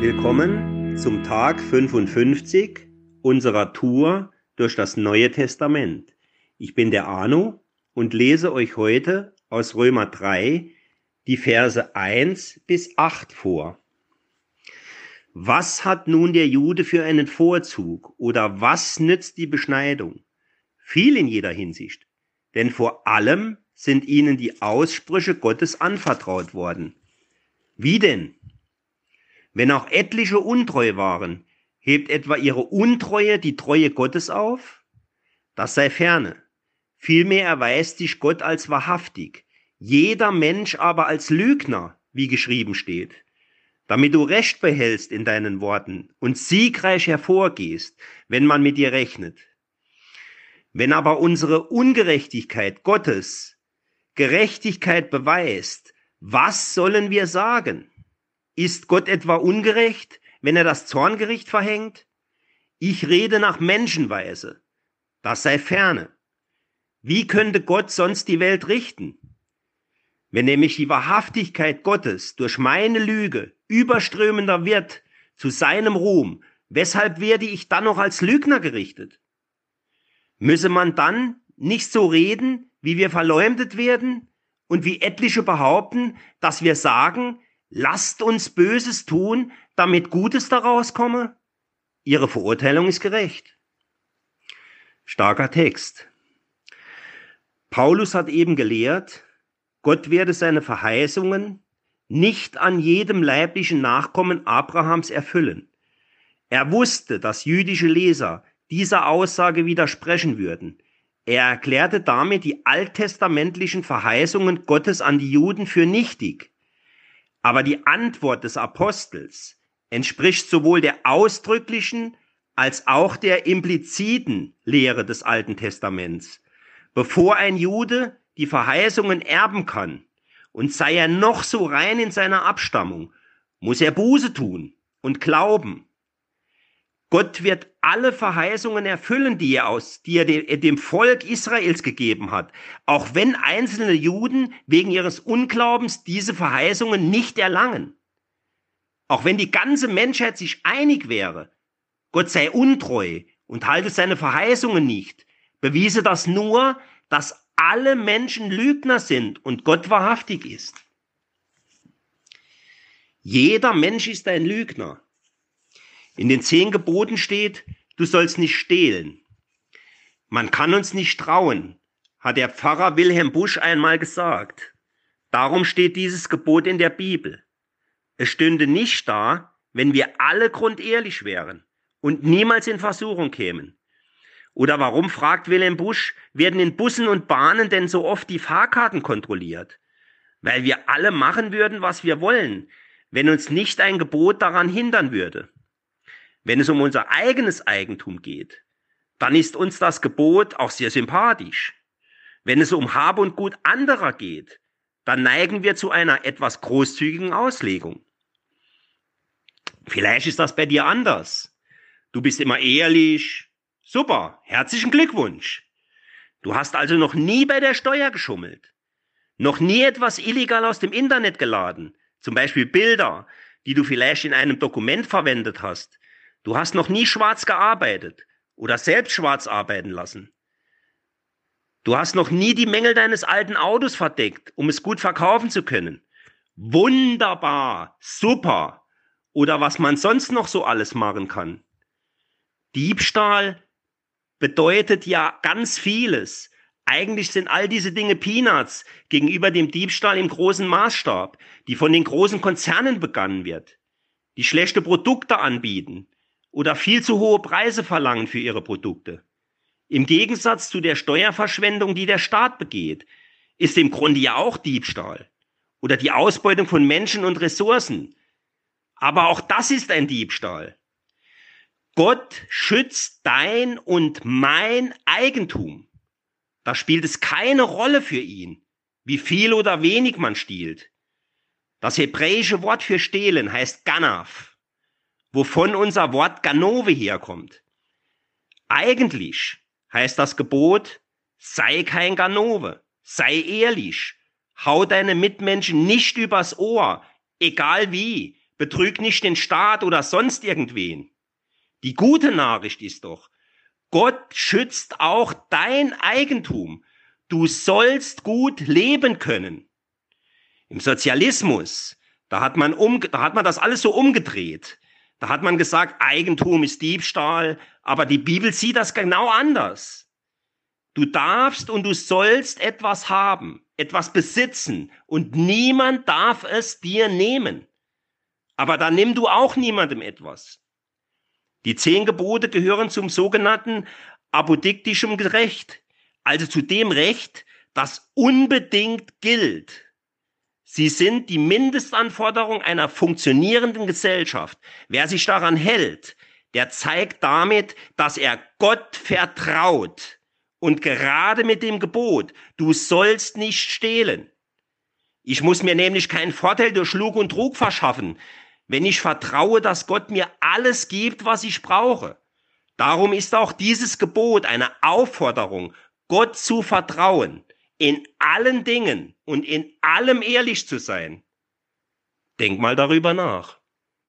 Willkommen zum Tag 55 unserer Tour durch das Neue Testament. Ich bin der Arno und lese euch heute aus Römer 3 die Verse 1 bis 8 vor. Was hat nun der Jude für einen Vorzug oder was nützt die Beschneidung? Viel in jeder Hinsicht, denn vor allem sind ihnen die Aussprüche Gottes anvertraut worden. Wie denn? Wenn auch etliche untreu waren, hebt etwa ihre Untreue die Treue Gottes auf? Das sei ferne. Vielmehr erweist sich Gott als wahrhaftig, jeder Mensch aber als Lügner, wie geschrieben steht. Damit du Recht behältst in deinen Worten und siegreich hervorgehst, wenn man mit dir rechnet. Wenn aber unsere Ungerechtigkeit Gottes Gerechtigkeit beweist, was sollen wir sagen? Ist Gott etwa ungerecht, wenn er das Zorngericht verhängt? Ich rede nach Menschenweise. Das sei ferne. Wie könnte Gott sonst die Welt richten? Wenn nämlich die Wahrhaftigkeit Gottes durch meine Lüge überströmender wird zu seinem Ruhm, weshalb werde ich dann noch als Lügner gerichtet? Müsse man dann nicht so reden, wie wir verleumdet werden und wie etliche behaupten, dass wir sagen, lasst uns Böses tun, damit Gutes daraus komme? Ihre Verurteilung ist gerecht. Starker Text. Paulus hat eben gelehrt, Gott werde seine Verheißungen nicht an jedem leiblichen Nachkommen Abrahams erfüllen. Er wusste, dass jüdische Leser dieser Aussage widersprechen würden. Er erklärte damit die alttestamentlichen Verheißungen Gottes an die Juden für nichtig. Aber die Antwort des Apostels entspricht sowohl der ausdrücklichen als auch der impliziten Lehre des Alten Testaments. Bevor ein Jude die Verheißungen erben kann, und sei er noch so rein in seiner Abstammung, muss er Buße tun und glauben. Gott wird alle Verheißungen erfüllen, die er aus, die er dem Volk Israels gegeben hat, auch wenn einzelne Juden wegen ihres Unglaubens diese Verheißungen nicht erlangen. Auch wenn die ganze Menschheit sich einig wäre, Gott sei untreu und halte seine Verheißungen nicht, bewiese das nur, dass alle Menschen Lügner sind und Gott wahrhaftig ist. Jeder Mensch ist ein Lügner. In den zehn Geboten steht, du sollst nicht stehlen. Man kann uns nicht trauen, hat der Pfarrer Wilhelm Busch einmal gesagt. Darum steht dieses Gebot in der Bibel. Es stünde nicht da, wenn wir alle grundehrlich wären und niemals in Versuchung kämen. Oder warum, fragt Wilhelm Busch, werden in Bussen und Bahnen denn so oft die Fahrkarten kontrolliert? Weil wir alle machen würden, was wir wollen, wenn uns nicht ein Gebot daran hindern würde. Wenn es um unser eigenes Eigentum geht, dann ist uns das Gebot auch sehr sympathisch. Wenn es um Hab und Gut anderer geht, dann neigen wir zu einer etwas großzügigen Auslegung. Vielleicht ist das bei dir anders. Du bist immer ehrlich. Super, herzlichen Glückwunsch. Du hast also noch nie bei der Steuer geschummelt. Noch nie etwas illegal aus dem Internet geladen. Zum Beispiel Bilder, die du vielleicht in einem Dokument verwendet hast, Du hast noch nie schwarz gearbeitet oder selbst schwarz arbeiten lassen. Du hast noch nie die Mängel deines alten Autos verdeckt, um es gut verkaufen zu können. Wunderbar, super. Oder was man sonst noch so alles machen kann. Diebstahl bedeutet ja ganz vieles. Eigentlich sind all diese Dinge Peanuts gegenüber dem Diebstahl im großen Maßstab, die von den großen Konzernen begangen wird, die schlechte Produkte anbieten, oder viel zu hohe Preise verlangen für ihre Produkte. Im Gegensatz zu der Steuerverschwendung, die der Staat begeht, ist im Grunde ja auch Diebstahl oder die Ausbeutung von Menschen und Ressourcen. Aber auch das ist ein Diebstahl. Gott schützt dein und mein Eigentum. Da spielt es keine Rolle für ihn, wie viel oder wenig man stiehlt. Das hebräische Wort für stehlen heißt Ganav wovon unser Wort Ganove herkommt. Eigentlich heißt das Gebot, sei kein Ganove, sei ehrlich, hau deine Mitmenschen nicht übers Ohr, egal wie, Betrüg nicht den Staat oder sonst irgendwen. Die gute Nachricht ist doch, Gott schützt auch dein Eigentum. Du sollst gut leben können. Im Sozialismus, da hat man um, da hat man das alles so umgedreht. Da hat man gesagt, Eigentum ist Diebstahl, aber die Bibel sieht das genau anders. Du darfst und du sollst etwas haben, etwas besitzen und niemand darf es dir nehmen. Aber dann nimm du auch niemandem etwas. Die zehn Gebote gehören zum sogenannten apodiktischem Recht, also zu dem Recht, das unbedingt gilt. Sie sind die Mindestanforderung einer funktionierenden Gesellschaft. Wer sich daran hält, der zeigt damit, dass er Gott vertraut. Und gerade mit dem Gebot, du sollst nicht stehlen. Ich muss mir nämlich keinen Vorteil durch Lug und Trug verschaffen, wenn ich vertraue, dass Gott mir alles gibt, was ich brauche. Darum ist auch dieses Gebot eine Aufforderung, Gott zu vertrauen in allen Dingen und in allem ehrlich zu sein. Denk mal darüber nach.